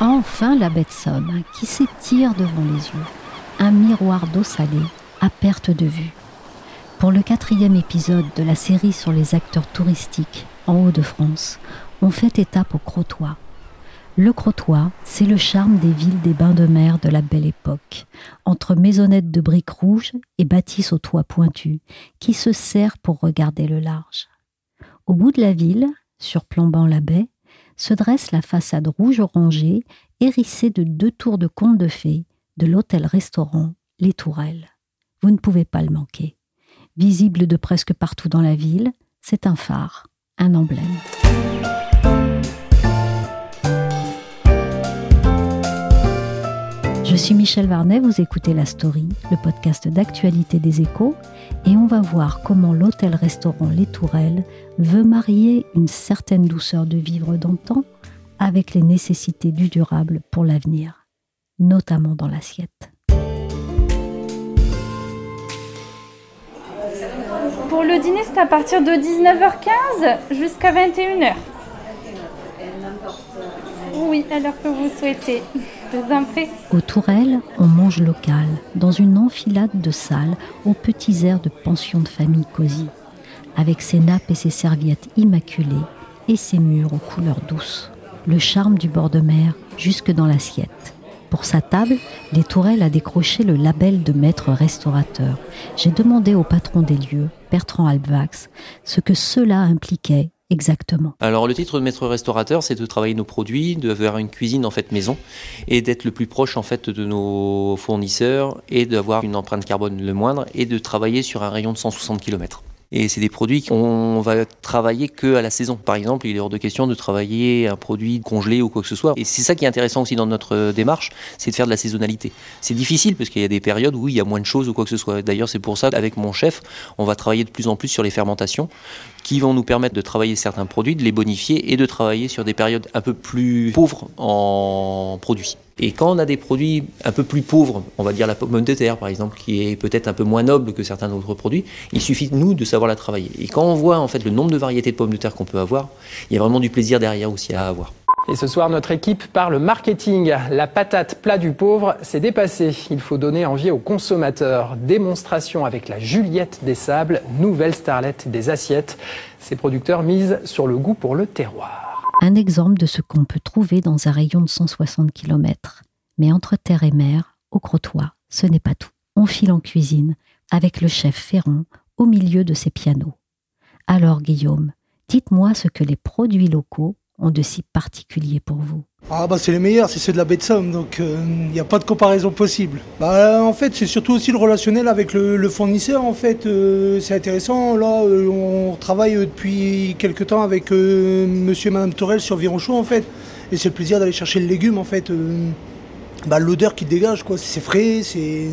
Enfin la bête somme qui s'étire devant les yeux, un miroir d'eau salée à perte de vue. Pour le quatrième épisode de la série sur les acteurs touristiques en Hauts-de-France, on fait étape au Crotoy. Le Crotoy, c'est le charme des villes des bains de mer de la belle époque, entre maisonnettes de briques rouges et bâtisses aux toits pointus, qui se serrent pour regarder le large. Au bout de la ville, surplombant la baie, se dresse la façade rouge orangée, hérissée de deux tours de contes de fées, de l'hôtel-restaurant Les Tourelles. Vous ne pouvez pas le manquer. Visible de presque partout dans la ville, c'est un phare, un emblème. Suis Michel Varnet, vous écoutez La Story, le podcast d'actualité des échos, et on va voir comment l'hôtel-restaurant Les Tourelles veut marier une certaine douceur de vivre d'antan avec les nécessités du durable pour l'avenir, notamment dans l'assiette. Pour le dîner, c'est à partir de 19h15 jusqu'à 21h. Oui, à l'heure que vous souhaitez. Au Tourelle, on mange local, dans une enfilade de salles aux petits airs de pension de famille cosy, avec ses nappes et ses serviettes immaculées et ses murs aux couleurs douces. Le charme du bord de mer jusque dans l'assiette. Pour sa table, les Tourelles a décroché le label de maître restaurateur. J'ai demandé au patron des lieux, Bertrand Albvax, ce que cela impliquait exactement Alors le titre de maître restaurateur, c'est de travailler nos produits, de faire une cuisine en fait maison et d'être le plus proche en fait de nos fournisseurs et d'avoir une empreinte carbone le moindre et de travailler sur un rayon de 160 km. Et c'est des produits qu'on va travailler que à la saison. Par exemple, il est hors de question de travailler un produit congelé ou quoi que ce soit. Et c'est ça qui est intéressant aussi dans notre démarche, c'est de faire de la saisonnalité. C'est difficile parce qu'il y a des périodes où il y a moins de choses ou quoi que ce soit. D'ailleurs, c'est pour ça qu'avec mon chef, on va travailler de plus en plus sur les fermentations qui vont nous permettre de travailler certains produits, de les bonifier et de travailler sur des périodes un peu plus pauvres en produits. Et quand on a des produits un peu plus pauvres, on va dire la pomme de terre par exemple, qui est peut-être un peu moins noble que certains autres produits, il suffit nous de savoir la travailler. Et quand on voit en fait le nombre de variétés de pommes de terre qu'on peut avoir, il y a vraiment du plaisir derrière aussi à avoir. Et ce soir, notre équipe parle marketing. La patate plat du pauvre s'est dépassée. Il faut donner envie aux consommateurs. Démonstration avec la Juliette des Sables, nouvelle starlette des assiettes. Ces producteurs misent sur le goût pour le terroir un exemple de ce qu'on peut trouver dans un rayon de 160 km. Mais entre terre et mer, au Crotoy, ce n'est pas tout. On file en cuisine, avec le chef Ferron au milieu de ses pianos. Alors, Guillaume, dites-moi ce que les produits locaux ont de si particulier pour vous ah bah c'est les meilleurs, c'est ceux de la baie de Somme, donc il euh, n'y a pas de comparaison possible. Bah en fait c'est surtout aussi le relationnel avec le, fournisseur en fait, euh, c'est intéressant. Là euh, on travaille depuis quelques temps avec monsieur et madame Torel sur Vironchon en fait, et c'est le plaisir d'aller chercher le légume en fait. Bah, l'odeur qui dégage quoi, c'est frais, c'est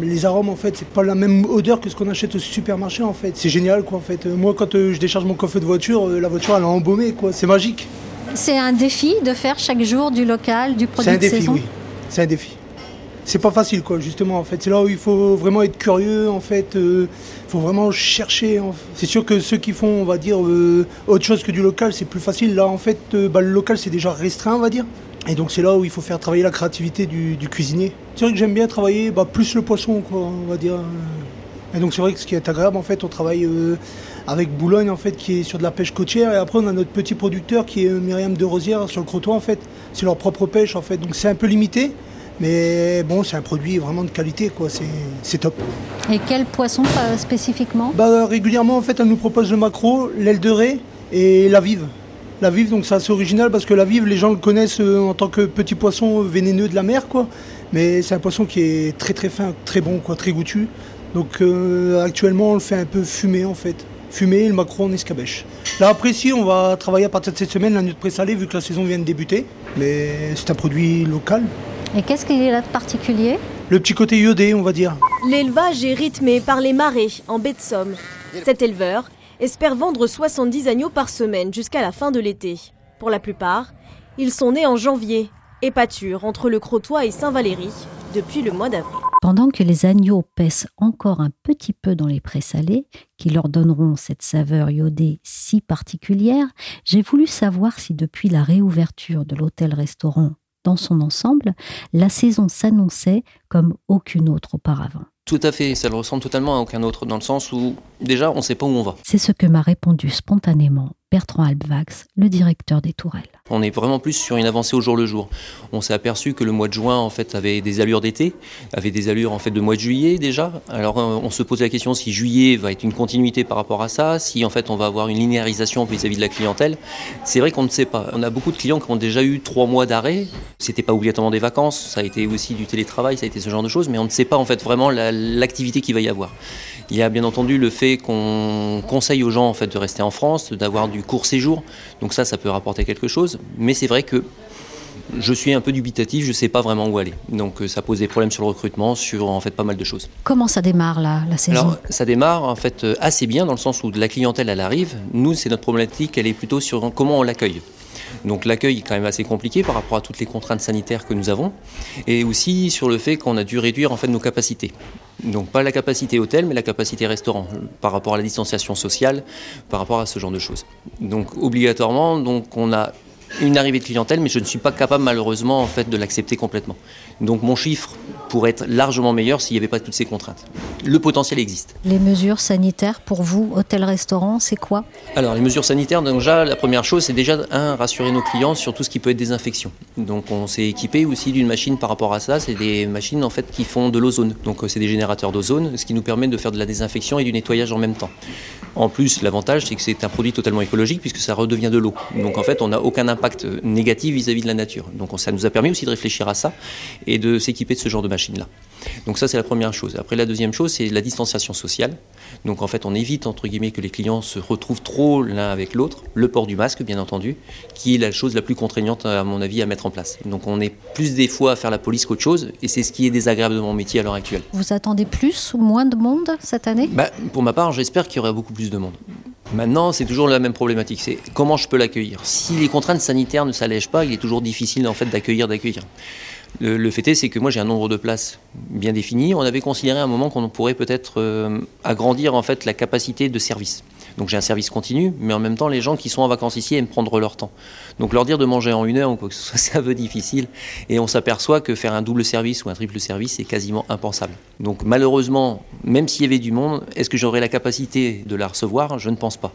les arômes en fait, c'est pas la même odeur que ce qu'on achète au supermarché en fait. C'est génial quoi en fait. Moi quand je décharge mon coffre de voiture, la voiture elle est embaumée quoi, c'est magique. C'est un défi de faire chaque jour du local, du produit de saison C'est un défi, oui. C'est un défi. C'est pas facile, quoi, justement, en fait. C'est là où il faut vraiment être curieux, en fait. Il euh, faut vraiment chercher. C'est sûr que ceux qui font, on va dire, euh, autre chose que du local, c'est plus facile. Là, en fait, euh, bah, le local, c'est déjà restreint, on va dire. Et donc, c'est là où il faut faire travailler la créativité du, cuisinier. C'est vrai que j'aime bien travailler bah, plus le poisson, quoi, on va dire. Et donc, c'est vrai que ce qui est agréable, en fait, on travaille avec Boulogne en fait qui est sur de la pêche côtière et après on a notre petit producteur qui est Myriam de Rosière sur le Crotoy en fait. C'est leur propre pêche en fait donc c'est un peu limité mais bon c'est un produit vraiment de qualité quoi, c'est top. Et quel poisson spécifiquement? Bah, Régulièrement en fait elle nous propose le maquereau, l'aile de raie et la vive. La vive donc c'est assez original parce que la vive les gens le connaissent euh, en tant que petit poisson vénéneux de la mer quoi. Mais c'est un poisson qui est très très fin, très bon quoi, très goûtu. Donc euh, actuellement, on le fait un peu fumer en fait. Fumer le maquereau en escabèche. Là après, si, on va travailler à partir de cette semaine la nuit de présalé vu que la saison vient de débuter. Mais c'est un produit local. Et qu'est-ce qu'il y a là de particulier? Le petit côté iodé, on va dire. L'élevage est rythmé par les marées en baie de Somme. Cet éleveur espère vendre 70 agneaux par semaine jusqu'à la fin de l'été. Pour la plupart, ils sont nés en janvier et pâturent entre le Crotoy et Saint-Valéry depuis le mois d'avril. Pendant que les agneaux pèsent encore un petit peu dans les présalés, qui leur donneront cette saveur iodée si particulière, j'ai voulu savoir si depuis la réouverture de l'hôtel-restaurant dans son ensemble, la saison s'annonçait comme aucune autre auparavant. Tout à fait, ça le ressemble totalement à aucun autre, dans le sens où déjà on ne sait pas où on va. C'est ce que m'a répondu spontanément Bertrand Albvax, le directeur des Tourelles. On est vraiment plus sur une avancée au jour le jour. On s'est aperçu que le mois de juin en fait avait des allures d'été, avait des allures en fait de mois de juillet déjà. Alors euh, on se pose la question si juillet va être une continuité par rapport à ça, si en fait on va avoir une linéarisation vis-à-vis de la clientèle. C'est vrai qu'on ne sait pas. On a beaucoup de clients qui ont déjà eu trois mois d'arrêt. C'était pas obligatoirement des vacances, ça a été aussi du télétravail, ça a été ce genre de choses, mais on ne sait pas en fait vraiment l'activité qu'il va y avoir. Il y a bien entendu le fait qu'on conseille aux gens en fait de rester en France, d'avoir du court séjour. Donc ça, ça peut rapporter quelque chose. Mais c'est vrai que je suis un peu dubitatif, je ne sais pas vraiment où aller. Donc euh, ça pose des problèmes sur le recrutement, sur en fait pas mal de choses. Comment ça démarre là, la saison? Alors, Ça démarre en fait euh, assez bien dans le sens où la clientèle elle arrive. Nous, c'est notre problématique, elle est plutôt sur comment on l'accueille. Donc l'accueil est quand même assez compliqué par rapport à toutes les contraintes sanitaires que nous avons, et aussi sur le fait qu'on a dû réduire en nos capacités. Donc pas la capacité hôtel, mais la capacité restaurant, par rapport à la distanciation sociale, par rapport à ce genre de choses. Donc obligatoirement, donc on a une arrivée de clientèle, mais je ne suis pas capable malheureusement en fait de l'accepter complètement. Donc mon chiffre pourrait être largement meilleur s'il n'y avait pas toutes ces contraintes. Le potentiel existe. Les mesures sanitaires pour vous, hôtel-restaurant, c'est quoi? Alors les mesures sanitaires, déjà la première chose, c'est déjà un rassurer nos clients sur tout ce qui peut être désinfection. Donc on s'est équipé aussi d'une machine par rapport à ça. C'est des machines en fait qui font de l'ozone. Donc euh, c'est des générateurs d'ozone, ce qui nous permet de faire de la désinfection et du nettoyage en même temps. En plus, l'avantage, c'est que c'est un produit totalement écologique puisque ça redevient de l'eau. Donc en fait, on n'a aucun impact négatif vis-à-vis de la nature. Donc ça nous a permis aussi de réfléchir à ça et de s'équiper de ce genre de machine-là. Donc ça, c'est la première chose. Après, la deuxième chose, c'est la distanciation sociale. Donc en fait, on évite, entre guillemets, que les clients se retrouvent trop l'un avec l'autre. Le port du masque, bien entendu, qui est la chose la plus contraignante, à mon avis, à mettre en place. Donc on est plus des fois à faire la police qu'autre chose, et c'est ce qui est désagréable de mon métier à l'heure actuelle. Vous attendez plus ou moins de monde cette année? Bah, Pour ma part, j'espère qu'il y aura beaucoup plus de monde. Maintenant, c'est toujours la même problématique, c'est comment je peux l'accueillir? Si les contraintes sanitaires ne s'allègent pas, il est toujours difficile en fait d'accueillir, d'accueillir. Le, fait est, c'est que moi j'ai un nombre de places bien défini. On avait considéré à un moment qu'on pourrait peut-être euh, agrandir en fait la capacité de service. Donc j'ai un service continu, mais en même temps les gens qui sont en vacances ici aiment prendre leur temps. Donc leur dire de manger en une heure ou quoi que ce soit, c'est un peu difficile. Et on s'aperçoit que faire un double service ou un triple service, c'est quasiment impensable. Donc malheureusement, même s'il y avait du monde, est-ce que j'aurais la capacité de la recevoir? Je ne pense pas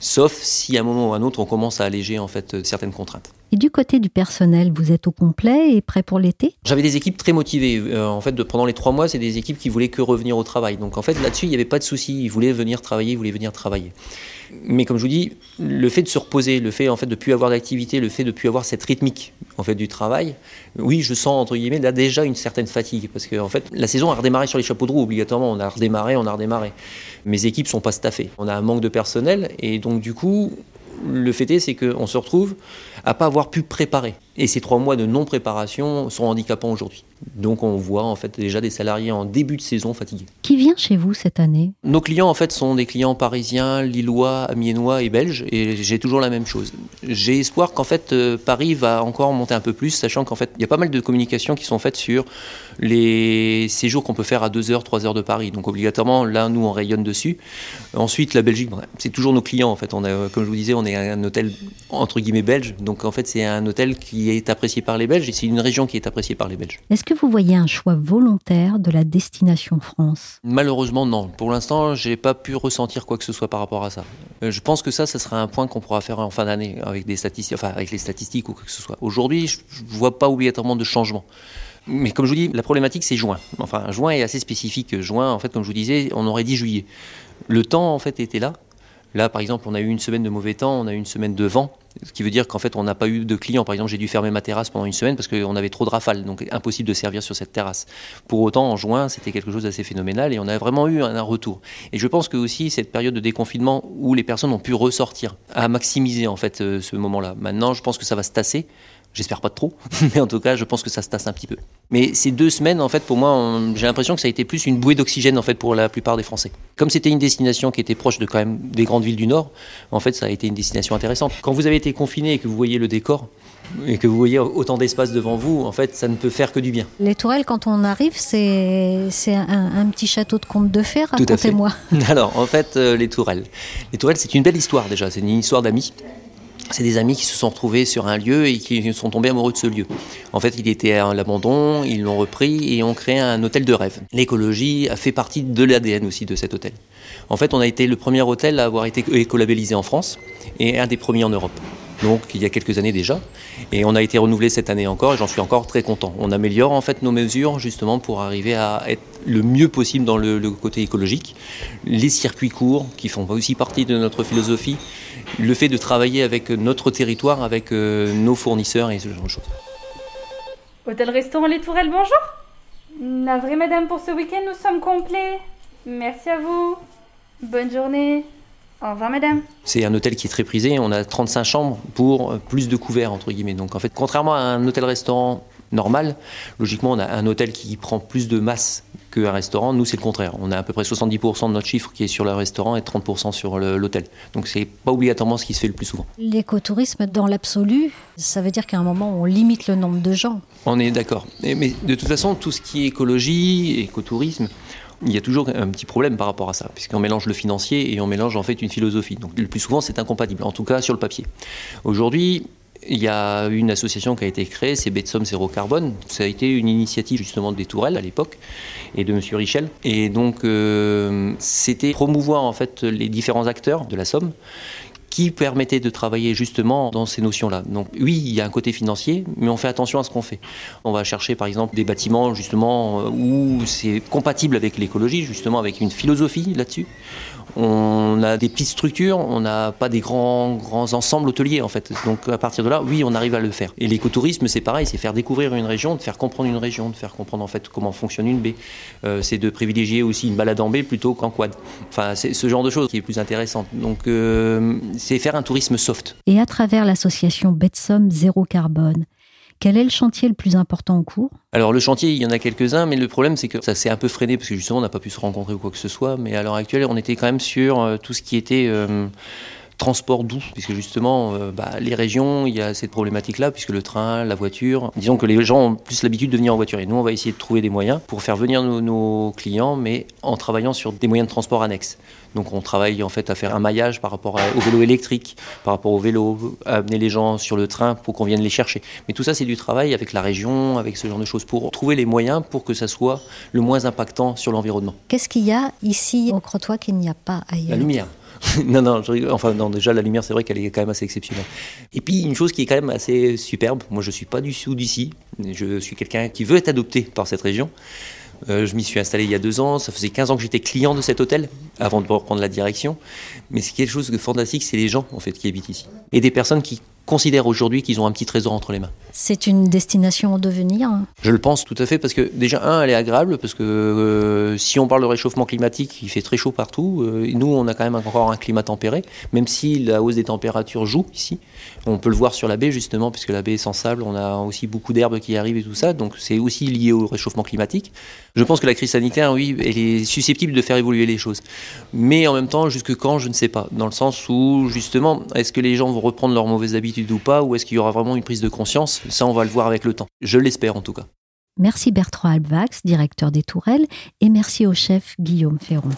sauf si à un moment ou à un autre on commence à alléger en fait euh, certaines contraintes. Et du côté du personnel, vous êtes au complet et prêt pour l'été? J'avais des équipes très motivées. Euh, en fait, pendant les trois mois, c'est des équipes qui voulaient que revenir au travail. Donc en fait, là-dessus, il n'y avait pas de souci. Ils voulaient venir travailler, ils voulaient venir travailler. Mais comme je vous dis, le fait de se reposer, le fait en fait de plus avoir d'activité, le fait de plus avoir cette rythmique en fait du travail, oui, je sens entre guillemets là déjà une certaine fatigue parce que en fait la saison a redémarré sur les chapeaux de roue obligatoirement. On a redémarré, on a redémarré. Mes équipes sont pas staffées. On a un manque de personnel et donc du coup, le fait est c'est qu'on se retrouve à pas avoir pu préparer. Et ces trois mois de non-préparation sont handicapants aujourd'hui. Donc on voit en fait déjà des salariés en début de saison fatigués. Qui vient chez vous cette année? Nos clients en fait sont des clients parisiens, lillois, amiénois et belges et j'ai toujours la même chose. J'ai espoir qu'en fait euh, Paris va encore monter un peu plus sachant qu'en fait il y a pas mal de communications qui sont faites sur les séjours qu'on peut faire à 2 heures, 3 heures de Paris. Donc obligatoirement là nous on rayonne dessus. Ensuite la Belgique c'est toujours nos clients en fait. On a, comme je vous disais on est un hôtel entre guillemets belge donc en fait c'est un hôtel qui est apprécié par les Belges et c'est une région qui est appréciée par les Belges. Est-ce que vous voyez un choix volontaire de la destination France? Malheureusement, non. Pour l'instant, j'ai pas pu ressentir quoi que ce soit par rapport à ça. Euh, je pense que ça, ça sera un point qu'on pourra faire en fin d'année avec des statistiques, enfin avec les statistiques ou quoi que ce soit. Aujourd'hui, je ne vois pas obligatoirement de changement. Mais comme je vous dis, la problématique c'est juin. Enfin, juin est assez spécifique. Juin, en fait, comme je vous disais, on aurait dit juillet. Le temps, en fait, était là. Là, par exemple, on a eu une semaine de mauvais temps, on a eu une semaine de vent. Ce qui veut dire qu'en fait, on n'a pas eu de clients. Par exemple, j'ai dû fermer ma terrasse pendant une semaine parce qu'on avait trop de rafales, donc impossible de servir sur cette terrasse. Pour autant, en juin, c'était quelque chose d'assez phénoménal et on a vraiment eu un, retour. Et je pense que aussi cette période de déconfinement où les personnes ont pu ressortir a maximisé en fait euh, ce moment-là. Maintenant, je pense que ça va se tasser. J'espère pas de trop, mais en tout cas, je pense que ça se tasse un petit peu. Mais ces deux semaines, en fait, pour moi, j'ai l'impression que ça a été plus une bouée d'oxygène, en fait, pour la plupart des Français. Comme c'était une destination qui était proche de quand même des grandes villes du Nord, en fait, ça a été une destination intéressante. Quand vous avez été confiné et que vous voyez le décor, et que vous voyez autant d'espace devant vous, en fait, ça ne peut faire que du bien. Les tourelles, quand on arrive, c'est un, un, petit château de conte de fées, racontez-moi. Alors, en fait, euh, les tourelles. Les tourelles, c'est une belle histoire déjà, c'est une histoire d'amis c'est des amis qui se sont retrouvés sur un lieu et qui sont tombés amoureux de ce lieu. En fait, il était à l'abandon, ils l'ont repris et ont créé un hôtel de rêve. L'écologie a fait partie de l'ADN aussi de cet hôtel. En fait, on a été le premier hôtel à avoir été écolabellisé en France et un des premiers en Europe. Donc, il y a quelques années déjà. Et on a été renouvelé cette année encore et j'en suis encore très content. On améliore en fait nos mesures justement pour arriver à être le mieux possible dans le, le côté écologique. Les circuits courts qui font aussi partie de notre philosophie le fait de travailler avec notre territoire, avec euh, nos fournisseurs et ce genre de choses. Hôtel-restaurant Les Tourelles, bonjour. vraie madame, pour ce week-end, nous sommes complets. Merci à vous. Bonne journée. Au revoir madame. C'est un hôtel qui est très prisé, on a 35 chambres pour plus de couverts entre guillemets. Donc en fait, contrairement à un hôtel-restaurant normal, logiquement on a un hôtel qui prend plus de masse qu'un restaurant. Nous, c'est le contraire. On a à peu près 70% de notre chiffre qui est sur le restaurant et 30% sur l'hôtel. Donc, c'est pas obligatoirement ce qui se fait le plus souvent. L'écotourisme, dans l'absolu, ça veut dire qu'à un moment, on limite le nombre de gens. On est d'accord. Mais de toute façon, tout ce qui est écologie, écotourisme, il y a toujours un petit problème par rapport à ça, puisqu'on mélange le financier et on mélange en fait une philosophie. Donc le plus souvent, c'est incompatible, en tout cas sur le papier. Aujourd'hui, il y a une association qui a été créée, c'est Betsom Zéro Carbone. Ça a été une initiative justement des Tourelles à l'époque et de Monsieur Richel. Et donc euh, c'était promouvoir en fait les différents acteurs de la Somme qui permettait de travailler justement dans ces notions-là. Donc oui, il y a un côté financier, mais on fait attention à ce qu'on fait. On va chercher par exemple des bâtiments justement où c'est compatible avec l'écologie, justement avec une philosophie là-dessus. On a des petites structures, on n'a pas des grands, grands ensembles hôteliers en fait. Donc à partir de là, oui, on arrive à le faire. Et l'écotourisme, c'est pareil, c'est faire découvrir une région, de faire comprendre une région, de faire comprendre en fait comment fonctionne une baie. Euh, c'est de privilégier aussi une balade en baie plutôt qu'en quad. Enfin, c'est ce genre de choses qui est plus intéressant. Donc euh, c'est faire un tourisme soft. Et à travers l'association Betsom Zéro Carbone, quel est le chantier le plus important en cours? Alors le chantier, il y en a quelques-uns, mais le problème c'est que ça s'est un peu freiné parce que justement on n'a pas pu se rencontrer ou quoi que ce soit. Mais à l'heure actuelle, on était quand même sur euh, tout ce qui était euh, transport doux, puisque justement, euh, bah, les régions, il y a cette problématique-là, puisque le train, la voiture, disons que les gens ont plus l'habitude de venir en voiture. Et nous, on va essayer de trouver des moyens pour faire venir nos, clients, mais en travaillant sur des moyens de transport annexes. Donc on travaille en fait à faire un maillage par rapport au vélo électrique, par rapport au vélo, à amener les gens sur le train pour qu'on vienne les chercher. Mais tout ça, c'est du travail avec la région, avec ce genre de choses, pour trouver les moyens pour que ça soit le moins impactant sur l'environnement. Qu'est-ce qu'il y a ici au Crotoy qu'il n'y a pas ailleurs? La lumière. non, non, enfin, non, déjà, la lumière, c'est vrai qu'elle est quand même assez exceptionnelle. Et puis, une chose qui est quand même assez superbe, moi, je ne suis pas du sud d'ici, je suis quelqu'un qui veut être adopté par cette région. Euh, je m'y suis installé il y a deux ans. Ça faisait 15 ans que j'étais client de cet hôtel avant de reprendre la direction. Mais c'est quelque chose de fantastique, c'est les gens en fait qui habitent ici et des personnes qui considèrent aujourd'hui qu'ils ont un petit trésor entre les mains. C'est une destination en devenir Je le pense tout à fait parce que déjà, un, elle est agréable parce que euh, si on parle de réchauffement climatique, il fait très chaud partout. Euh, nous, on a quand même encore un climat tempéré, même si la hausse des températures joue ici. On peut le voir sur la baie justement, puisque la baie est sans sable, on a aussi beaucoup d'herbes qui arrivent et tout ça, donc c'est aussi lié au réchauffement climatique. Je pense que la crise sanitaire, oui, elle est susceptible de faire évoluer les choses. Mais en même temps, jusque quand, je ne sais pas. Dans le sens où, justement, est-ce que les gens vont reprendre leurs mauvaises habitudes? Ou pas, ou est-ce qu'il y aura vraiment une prise de conscience? Ça, on va le voir avec le temps. Je l'espère en tout cas. Merci Bertrand Albax, directeur des Tourelles, et merci au chef Guillaume Ferron.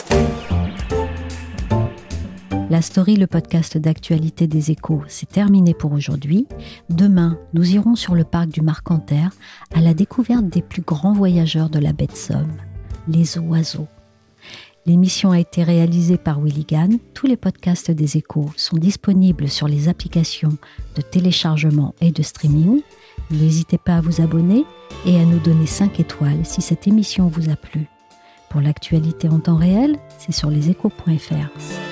La story, le podcast d'actualité des échos, c'est terminé pour aujourd'hui. Demain, nous irons sur le parc du Marcanterre à la découverte des plus grands voyageurs de la baie de Somme, les oiseaux. L'émission a été réalisée par Willy. Tous les podcasts des échos sont disponibles sur les applications de téléchargement et de streaming. N'hésitez pas à vous abonner et à nous donner 5 étoiles si cette émission vous a plu. Pour l'actualité en temps réel, c'est sur leséchos.fr.